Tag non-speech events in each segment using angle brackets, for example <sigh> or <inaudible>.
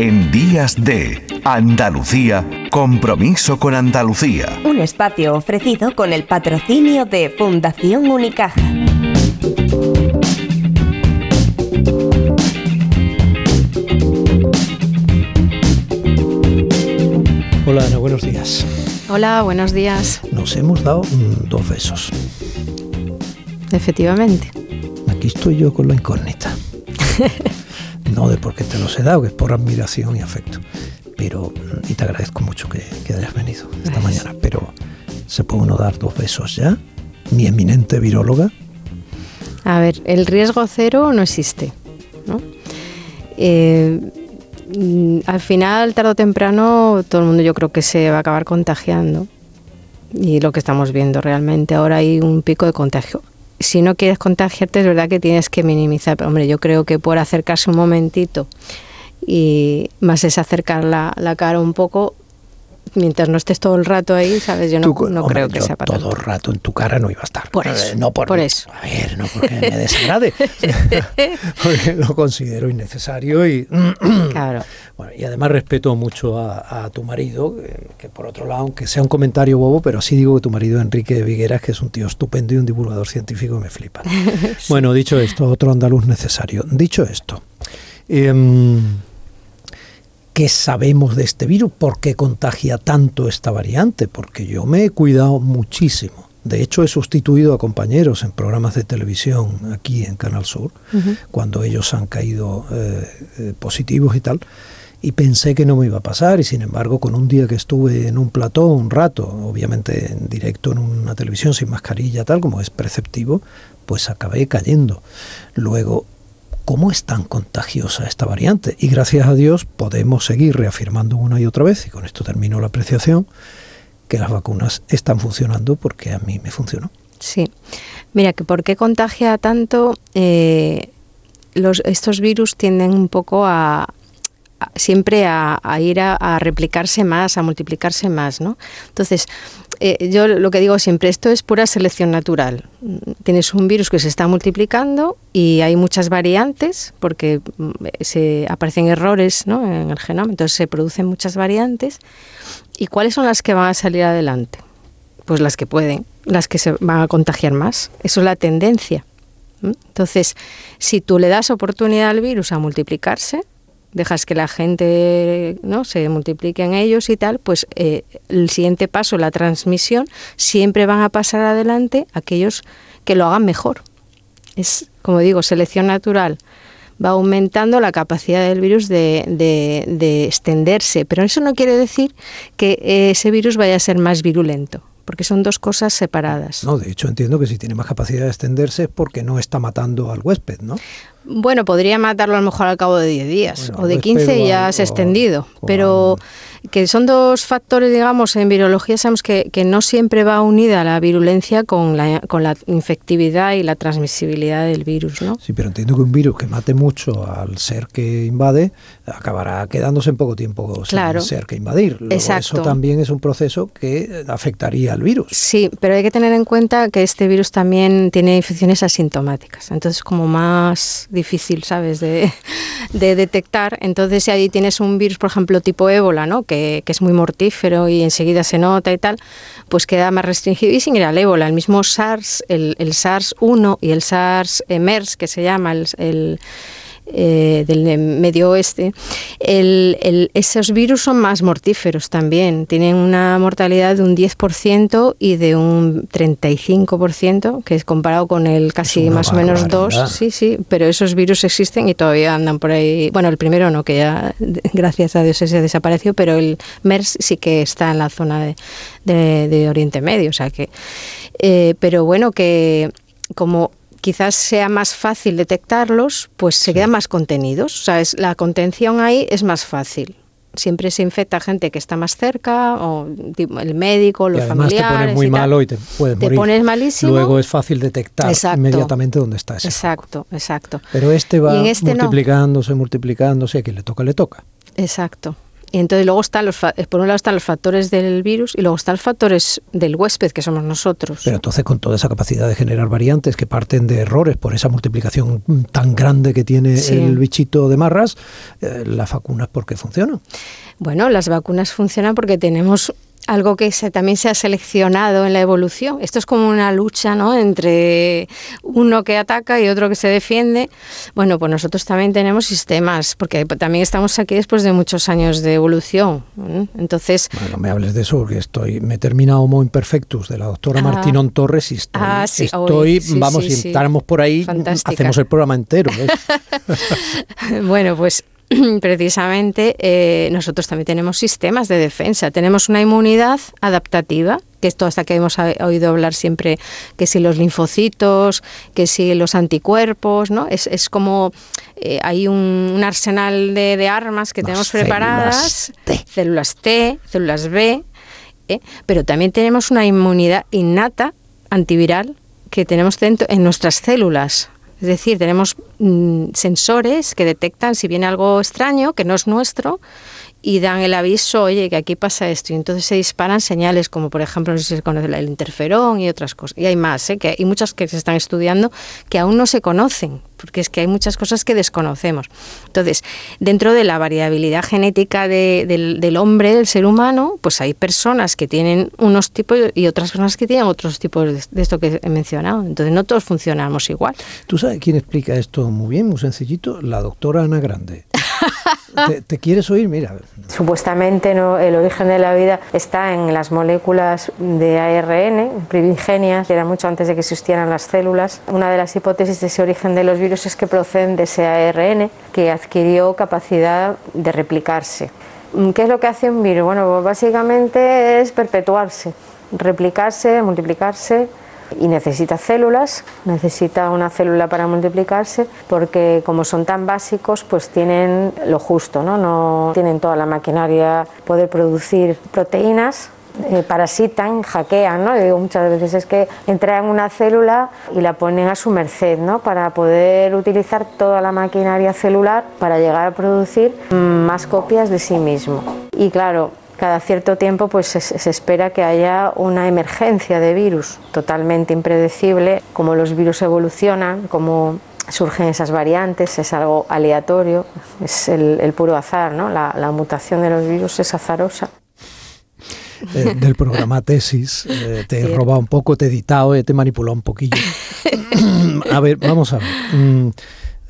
en Días de Andalucía, compromiso con Andalucía. Un espacio ofrecido con el patrocinio de Fundación Unicaja. Hola Ana, buenos días. Hola, buenos días. Nos hemos dado mm, dos besos. Efectivamente. Aquí estoy yo con la incógnita. <laughs> no de por qué te los he dado, que es por admiración y afecto. Pero, y te agradezco mucho que, que hayas venido esta mañana, pero ¿se puede uno dar dos besos ya? Mi eminente viróloga. A ver, el riesgo cero no existe. ¿no? Eh, mm, al final, tarde o temprano, todo el mundo yo creo que se va a acabar contagiando. Y lo que estamos viendo realmente, ahora hay un pico de contagio. Si no quieres contagiarte, es verdad que tienes que minimizar. Pero hombre, yo creo que por acercarse un momentito y más es acercar la, la cara un poco, mientras no estés todo el rato ahí, ¿sabes? Yo no, Tú, no hombre, creo que yo sea para todo el rato en tu cara no iba a estar. Por Eh, eso, no por, por eso. A ver, no porque me desagrade, <laughs> <laughs> porque lo considero innecesario y... <clears throat> Claro. Bueno, y además respeto mucho a, a tu marido, que, que por otro lado, aunque sea un comentario bobo, pero sí digo que tu marido Enrique Vigueras, que es un tío estupendo y un divulgador científico me flipa. <laughs> Bueno, dicho esto, otro andaluz necesario. Dicho esto, em, ¿qué sabemos de este virus? ¿Por qué contagia tanto esta variante? Porque yo me he cuidado muchísimo. De hecho, he sustituido a compañeros en programas de televisión aquí en Canal Sur, cuando ellos han caído eh, eh, positivos y tal, y pensé que no me iba a pasar, y sin embargo, con un día que estuve en un plató un rato, obviamente en directo en una televisión sin mascarilla, tal como es preceptivo, pues acabé cayendo. Luego, ¿cómo es tan contagiosa esta variante? Y gracias a Dios podemos seguir reafirmando una y otra vez, y con esto termino la apreciación, que las vacunas están funcionando porque a mí me funcionó. Sí. Mira, que por qué contagia tanto, eh, estos virus tienden un poco a, siempre a, a ir a, a replicarse más, a multiplicarse más, ¿no? Entonces, eh, yo lo que digo siempre, esto es pura selección natural. Tienes un virus que se está multiplicando y hay muchas variantes porque mm, se aparecen errores ¿no? en el genoma, entonces se producen muchas variantes. ¿Y cuáles son las que van a salir adelante? Pues las que pueden, las que se van a contagiar más. Eso es la tendencia. Entonces, si tú le das oportunidad al virus a multiplicarse, dejas que la gente no se multiplique en ellos y tal, pues eh, el siguiente paso, la transmisión, siempre van a pasar adelante aquellos que lo hagan mejor. Es, como digo, selección natural. Va aumentando la capacidad del virus de, de- de extenderse, pero eso no quiere decir que eh, ese virus vaya a ser más virulento, porque son dos cosas separadas. No, de hecho entiendo que si tiene más capacidad de extenderse es porque no está matando al huésped, ¿no? Bueno, podría matarlo a lo mejor al cabo de 10 días Bueno, o de pues 15 pego y ya se ha extendido. Pero que son dos factores, digamos, en virología sabemos que, que no siempre va unida la virulencia con la, con la infectividad y la transmisibilidad del virus, ¿no? Sí, pero entiendo que un virus que mate mucho al ser que invade acabará quedándose en poco tiempo sin Claro. ser que invadir. Luego, Exacto. Eso también es un proceso que afectaría al virus. Sí, pero hay que tener en cuenta que este virus también tiene infecciones asintomáticas, entonces como más difícil, ¿sabes?, de, de detectar. Entonces si ahí tienes un virus, por ejemplo, tipo ébola, ¿no?, que, es muy mortífero y enseguida se nota y tal, pues queda más restringido. Y sin ir al ébola, el mismo SARS, el, el SARS-1 y el SARS-MERS, que se llama el... el eh, del medio oeste, el- el- esos virus son más mortíferos también. Tienen una mortalidad de un 10% y de un 35%, que es comparado con el casi más o menos barbaridad. 2. Sí, sí, pero esos virus existen y todavía andan por ahí. Bueno, el primero no, que ya, <laughs> gracias a Dios, ese desapareció, pero el MERS sí que está en la zona de, de- de Oriente Medio. O sea que. eh, pero bueno, que como quizás sea más fácil detectarlos, pues se quedan más contenidos. O sea, es, la contención ahí es más fácil. Siempre se infecta gente que está más cerca, o el médico, Y los además te familiares. pones muy y malo y te puedes Te morir. pones malísimo. Luego es fácil detectar Exacto. inmediatamente dónde está ese. Exacto, exacto. Pero este va Y este no. multiplicándose, multiplicándose, y a quien le toca, le toca. Exacto. Y entonces luego están los, por un lado están los factores del virus y luego están los factores del huésped, que somos nosotros. Pero entonces con toda esa capacidad de generar variantes que parten de errores por esa multiplicación tan grande que tiene el bichito de marras, eh, las vacunas, ¿por qué funcionan? Bueno, las vacunas funcionan porque tenemos algo que se, también se ha seleccionado en la evolución. Esto es como una lucha ¿no? entre uno que ataca y otro que se defiende. Bueno, pues nosotros también tenemos sistemas, porque también estamos aquí después de muchos años de evolución. Entonces... Bueno, me hables de eso, porque estoy, me he terminado Homo Imperfectus de la doctora ah. Martinón Torres y estoy, ah, estoy vamos, si entráramos por ahí, hacemos el programa entero. <laughs> <laughs> bueno, pues <clears throat> precisamente eh, nosotros también tenemos sistemas de defensa. Tenemos una inmunidad adaptativa, que esto hasta que hemos oído hablar siempre, que si los linfocitos, que si los anticuerpos, ¿no? Es, es como eh, hay un, arsenal de, armas que tenemos preparadas, células T, células B, ¿eh? pero también tenemos una inmunidad innata antiviral que tenemos dentro en nuestras células. Es decir, tenemos mm, sensores que detectan si viene algo extraño, que no es nuestro, y dan el aviso, oye, que aquí pasa esto. Y entonces se disparan señales como, por ejemplo, no sé si se conoce el interferón y otras cosas. Y hay más, ¿eh? que hay muchas que se están estudiando que aún no se conocen, porque es que hay muchas cosas que desconocemos. Entonces, dentro de la variabilidad genética del, hombre, del ser humano, pues hay personas que tienen unos tipos y otras personas que tienen otros tipos de, de esto que he mencionado. Entonces, no todos funcionamos igual. ¿Tú sabes quién explica esto muy bien, muy sencillito? La doctora Ana Grande. <laughs> ¿Te, quieres oír? Mira. Supuestamente ¿no? el origen de la vida está en las moléculas de ARN primigenias, que era mucho antes de que existieran las células. Una de las hipótesis de ese origen de los virus es que proceden de ese ARN que adquirió capacidad de replicarse. ¿Qué es lo que hace un virus? Bueno, pues básicamente es perpetuarse, replicarse, multiplicarse y necesita células, necesita una célula para multiplicarse porque como son tan básicos pues tienen lo justo, no, no tienen toda la maquinaria, poder producir proteínas eh, parasitan, hackean, ¿no? digo muchas veces es que entran en una célula y la ponen a su merced, ¿no? Para poder utilizar toda la maquinaria celular para llegar a producir más copias de sí mismo. Y claro, cada cierto tiempo pues se, espera que haya una emergencia de virus totalmente impredecible, como los virus evolucionan, como surgen esas variantes, es algo aleatorio, es el, puro azar, ¿no? La, mutación de los virus es azarosa. Eh, del programa Tesis, eh, te he robado un poco, te he editado, eh, te he manipulado un poquillo. <laughs> a ver, vamos a ver. Mm,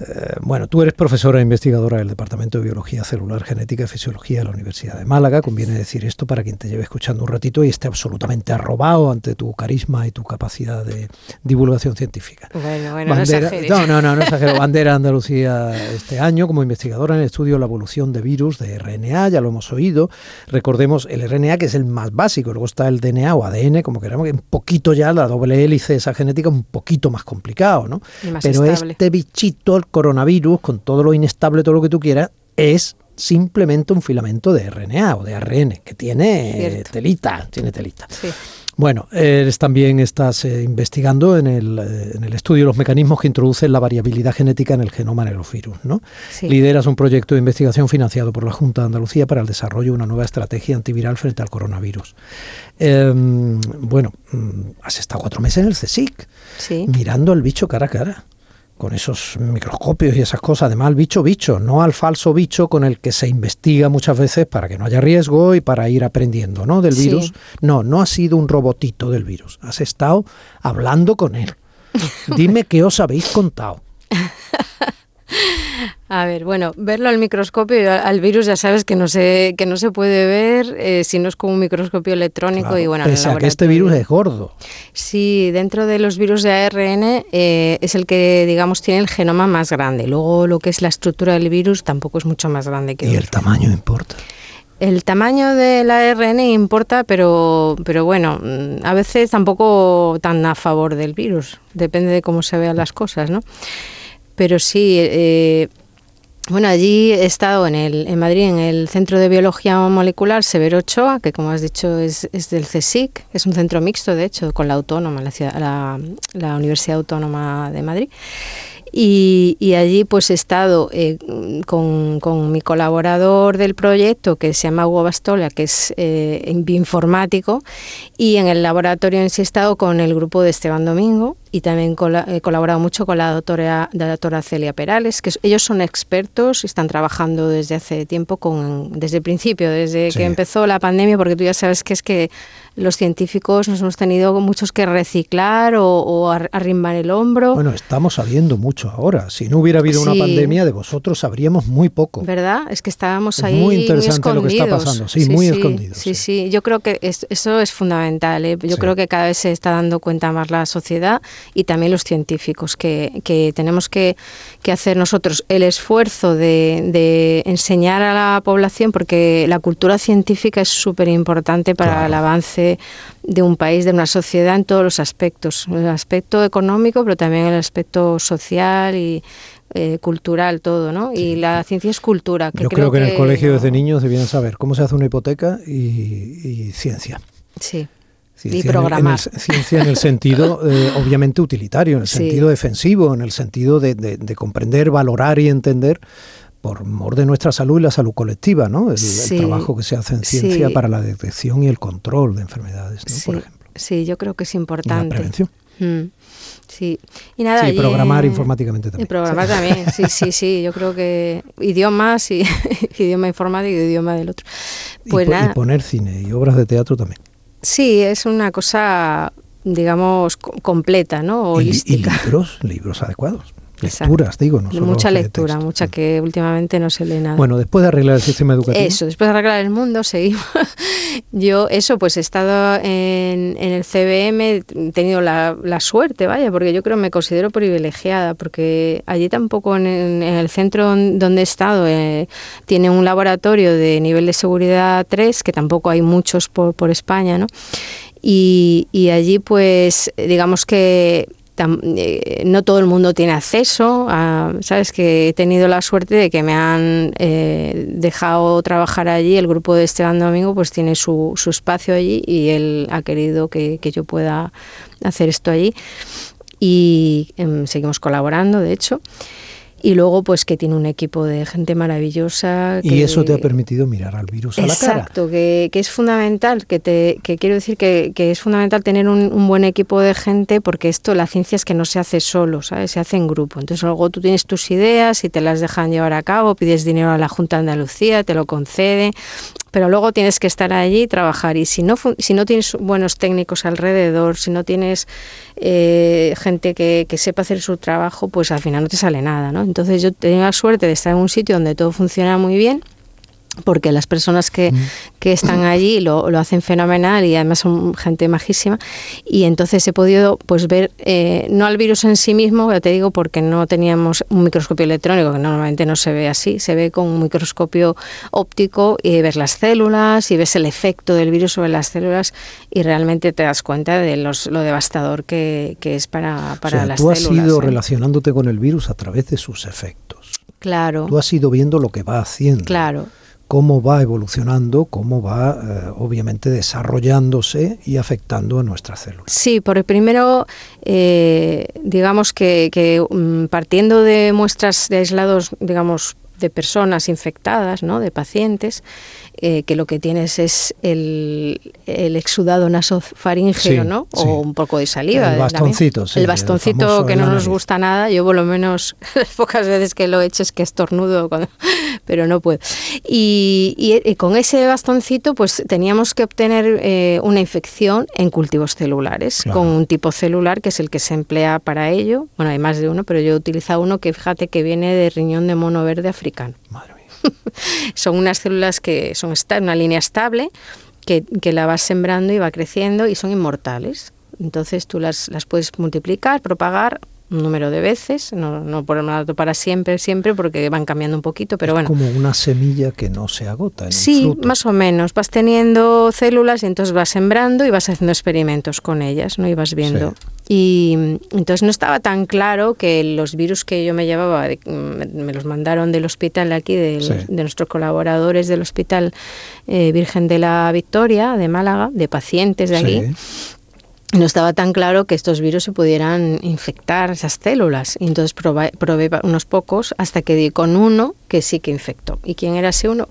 eh, bueno, tú eres profesora e investigadora del Departamento de Biología Celular, Genética y Fisiología de la Universidad de Málaga. Conviene decir esto para quien te lleve escuchando un ratito y esté absolutamente arrobado ante tu carisma y tu capacidad de divulgación científica. Bueno, bueno, no, no, no, no, exagero. Bandera Andalucía este año como investigadora en el estudio de la evolución de virus de RNA, ya lo hemos oído. Recordemos el RNA que es el más básico, luego está el DNA o ADN, como queramos, que un poquito ya la doble hélice, esa genética, un poquito más complicado, ¿no? Pero este bichito, el coronavirus, con todo lo inestable, todo lo que tú quieras, es simplemente un filamento de RNA o de ARN, que tiene telita, tiene telita. Bueno, eres también estás eh, investigando en el, eh, en el, estudio de los mecanismos que introducen la variabilidad genética en el genoma de los virus, ¿no? Lideras un proyecto de investigación financiado por la Junta de Andalucía para el desarrollo de una nueva estrategia antiviral frente al coronavirus. Em, bueno, mm, has estado cuatro meses en el CSIC, mirando al bicho cara a cara con esos microscopios y esas cosas, además al bicho bicho, no al falso bicho con el que se investiga muchas veces para que no haya riesgo y para ir aprendiendo, ¿no? Del virus. No, no ha sido un robotito del virus, has estado hablando con él. <laughs> Dime qué os habéis contado. <laughs> A ver, bueno, verlo al microscopio, al virus ya sabes que no se, que no se puede ver eh, si no es con un microscopio electrónico y bueno. Pese a que este virus es gordo. Sí, dentro de los virus de ARN eh, es el que digamos tiene el genoma más grande. Luego lo que es la estructura del virus tampoco es mucho más grande que. Y el tamaño importa. El tamaño del ARN importa, pero, pero bueno, mm, a veces tampoco tan a favor del virus. Depende de cómo se vean las cosas, ¿no? Pero sí, eh, bueno, allí he estado en, el, en Madrid, en el Centro de Biología Molecular Severo Ochoa, que como has dicho es, del CSIC, es un centro mixto, de hecho, con la Autónoma, la, la, Universidad Autónoma de Madrid. Y, allí pues he estado eh, con, mi colaborador del proyecto, que se llama Hugo Bastola, que es eh, bioinformático, y en el laboratorio en sí he estado con el grupo de Esteban Domingo, y también he colaborado mucho con la doctora, la doctora Celia Perales, que ellos son expertos, están trabajando desde hace tiempo, con, desde el principio, desde que empezó la pandemia, porque tú ya sabes que es que los científicos nos hemos tenido muchos que reciclar o, arrimar el hombro. Bueno, estamos sabiendo mucho ahora. Si no hubiera habido una pandemia, de vosotros sabríamos muy poco. ¿Verdad? Es que estábamos ahí. Muy interesante lo que está pasando, sí, muy escondido. Sí, sí, yo creo que eso es fundamental. ¿eh? Yo creo que cada vez se está dando cuenta más la sociedad y también los científicos, que, que tenemos que, que, hacer nosotros el esfuerzo de, de, enseñar a la población, porque la cultura científica es súper importante para el avance de un país, de una sociedad en todos los aspectos, el aspecto económico, pero también el aspecto social y eh, cultural todo, ¿no? Y la ciencia es cultura. Yo creo, que, en el colegio desde niños debían saber cómo se hace una hipoteca y, ciencia. Sí. y programar. ciencia en el sentido, <laughs> eh, obviamente, utilitario, en el sentido defensivo, en el sentido de, comprender, valorar y entender por mor de nuestra salud y la salud colectiva, ¿no? El, trabajo que se hace en ciencia para la detección y el control de enfermedades, ¿no? por ejemplo. Sí, yo creo que es importante. la prevención. Mm. Sí, y nada. Sí, programar informáticamente también. Y programar también, sí, sí, sí. <laughs> Yo creo que idiomas y <laughs> idioma informático y idioma del otro. Pues y, nada. y poner cine y obras de teatro también. Sí, es una cosa, digamos, completa, ¿no? Holística. y libros, libros adecuados. Lecturas, digo, no Mucha lectura, mucha que últimamente no se lee nada. Bueno, después de arreglar el sistema educativo. Eso, después de arreglar el mundo, seguimos. <laughs> Yo, eso, pues he estado en, el CBM, he tenido la, suerte, vaya, porque yo creo me considero privilegiada, porque allí tampoco en, el centro donde he estado eh, tiene un laboratorio de nivel de seguridad 3, que tampoco hay muchos por, por España, ¿no? Y, y allí, pues, digamos que eh, no todo el mundo tiene acceso a, sabes que he tenido la suerte de que me han eh, dejado trabajar allí. El grupo de Esteban Domingo pues tiene su, su espacio allí y él ha querido que, yo pueda hacer esto allí. Y em, seguimos colaborando de hecho y luego pues que tiene un equipo de gente maravillosa. y eso te ha permitido mirar al virus a la cara. Exacto, que, es fundamental, que, te, que quiero decir que, es fundamental tener un, buen equipo de gente porque esto, la ciencia es que no se hace solo, ¿sabes? se hace en grupo. Entonces luego tú tienes tus ideas y te las dejan llevar a cabo, pides dinero a la Junta de Andalucía, te lo concede, pero luego tienes que estar allí y trabajar. Y si no, si no tienes buenos técnicos alrededor, si no tienes eh, gente que, que, sepa hacer su trabajo, pues al final no te sale nada. ¿no? Entonces yo tengo la suerte de estar en un sitio donde todo funciona muy bien porque las personas que, que están allí lo, lo, hacen fenomenal y además son gente majísima y entonces he podido pues ver eh, no al virus en sí mismo ya te digo porque no teníamos un microscopio electrónico que normalmente no se ve así se ve con un microscopio óptico y ves las células y ves el efecto del virus sobre las células y realmente te das cuenta de los, lo devastador que, que es para, para las células. Tú has ido ¿eh? relacionándote con el virus a través de sus efectos. Claro. Tú has ido viendo lo que va haciendo. Claro cómo va evolucionando, cómo va eh, obviamente desarrollándose y afectando a nuestras células. Sí, por el primero, eh, digamos que, mm, partiendo de muestras de aislados, digamos, de personas infectadas, ¿no? de pacientes, eh, que lo que tienes es el, el exudado nasofaríngeo, ¿no? O un poco de saliva. El bastoncito, sí, El bastoncito que no nos gusta nada. Yo por lo menos <laughs> las pocas veces que lo he hecho es que estornudo, <laughs> pero no puedo. Y, y, con ese bastoncito pues teníamos que obtener eh, una infección en cultivos celulares, con un tipo celular que es el que se emplea para ello. Bueno, hay más de uno, pero yo he utilizado uno que fíjate que viene de riñón de mono verde africano. Madre <laughs> son unas células que son una línea estable, que, que, la vas sembrando y va creciendo y son inmortales. Entonces tú las, las puedes multiplicar, propagar un número de veces, no, no por dato para siempre, siempre, porque van cambiando un poquito, pero es bueno. como una semilla que no se agota. En sí, más o menos. Vas teniendo células y entonces vas sembrando y vas haciendo experimentos con ellas, ¿no? Y vas viendo. Y entonces no estaba tan claro que los virus que yo me llevaba, me los mandaron del hospital aquí, de, nuestros colaboradores del Hospital eh, Virgen de la Victoria, de Málaga, de pacientes de aquí no estaba tan claro que estos virus se pudieran infectar esas células. Y entonces probé, probé unos pocos hasta que di con uno que sí que infectó. ¿Y quién era ese uno?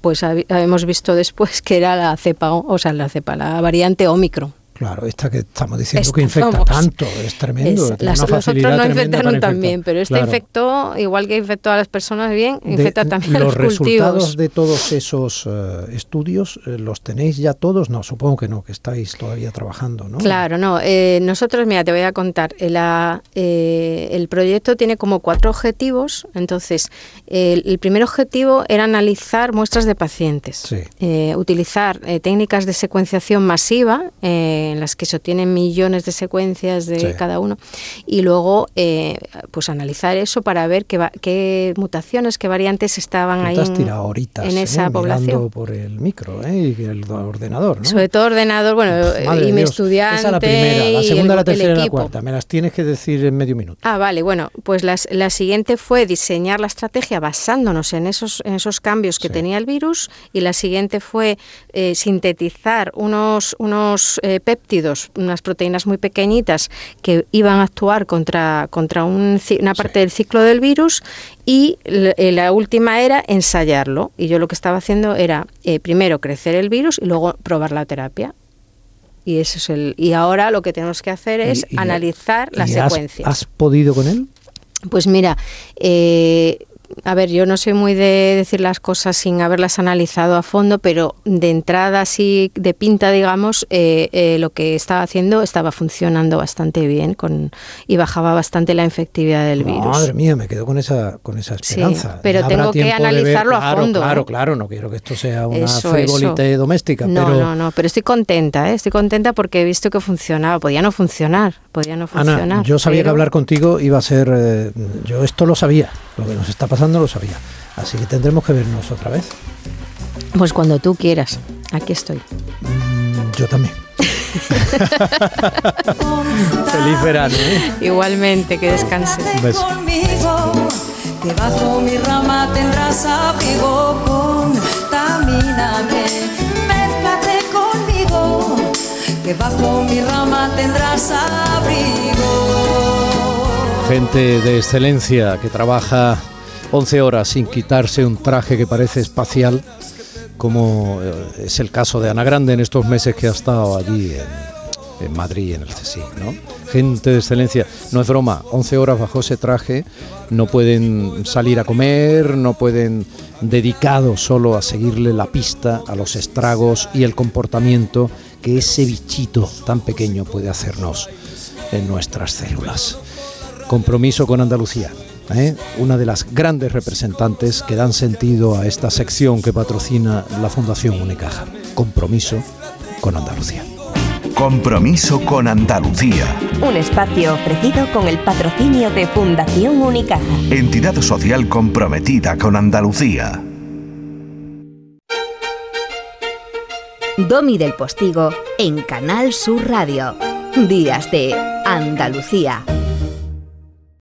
Pues hemos visto después que era la cepa, o sea, la cepa, la variante Omicron. Claro, esta que estamos diciendo que infecta tanto, es tremendo. las, los otros no infectaron también, pero esta infectó, igual que infectó a las personas bien, infecta también a los, los resultados de todos esos eh, estudios, eh, ¿los tenéis ya todos? No, supongo que no, que estáis todavía trabajando, ¿no? Claro, no. Eh, nosotros, mira, te voy a contar. La, el proyecto tiene como cuatro objetivos. Entonces, el primer objetivo era analizar muestras de pacientes, utilizar técnicas de secuenciación masiva en las que se obtienen millones de secuencias de cada uno, y luego eh, pues analizar eso para ver qué, qué mutaciones, qué variantes estaban ahí en, esa ¿eh? población. por el micro ¿eh? y el ordenador, ¿no? Sobre todo ordenador, bueno, y mi estudiante. Esa es la primera, la segunda, la tercera y la cuarta. Me las tienes que decir en medio minuto. Ah, vale, bueno, pues las, la siguiente fue diseñar la estrategia basándonos en esos, en esos cambios que tenía el virus, y la siguiente fue sintetizar unos, unos péptidos, unas proteínas muy pequeñitas que iban a actuar contra, contra una parte del ciclo del virus y eh, la última era ensayarlo. Y yo lo que estaba haciendo era eh, primero crecer el virus y luego probar la terapia. Y, eso es el, y ahora lo que tenemos que hacer es analizar la secuencia. Has, podido con él? Pues mira, eh, a ver, yo no soy muy de decir las cosas sin haberlas analizado a fondo, pero de entrada, así de pinta, digamos, eh, eh, lo que estaba haciendo estaba funcionando bastante bien con, y bajaba bastante la efectividad del virus. Madre mía, me quedo con esa, con esa esperanza. pero tengo que analizarlo a fondo. Claro, ¿eh? claro, no quiero que esto sea una frivolita doméstica. No, pero... no, no, pero estoy contenta, estoy contenta porque he visto que funcionaba. Podía no funcionar, podía no funcionar. Ana, yo sabía que hablar contigo iba a ser, yo esto lo sabía, lo que nos está pasando no lo sabía. Así que tendremos que vernos otra vez. Pues cuando tú quieras. Aquí estoy. Mm, yo también. <laughs> Feliz verano. ¿eh? Igualmente, que descanses. Un beso. Que bajo mi rama tendrás abrigo, contamíname, mézclate conmigo, que bajo mi rama tendrás abrigo. Gente de excelencia que trabaja 11 horas sin quitarse un traje que parece espacial, como eh, es el caso de Ana Grande en estos meses que ha estado allí en, Madrid, en el CSI. ¿no? Gente de excelencia, no es broma, 11 horas bajo ese traje, no pueden salir a comer, no pueden dedicados solo a seguirle la pista a los estragos y el comportamiento que ese bichito tan pequeño puede hacernos en nuestras células. Compromiso con Andalucía. ¿Eh? una de las grandes representantes que dan sentido a esta sección que patrocina la Fundación Unicaja. Compromiso con Andalucía. Compromiso con Andalucía. Un espacio ofrecido con el patrocinio de Fundación Unicaja. Entidad social comprometida con Andalucía. Domi del Postigo en Canal Sur Radio. Días de Andalucía.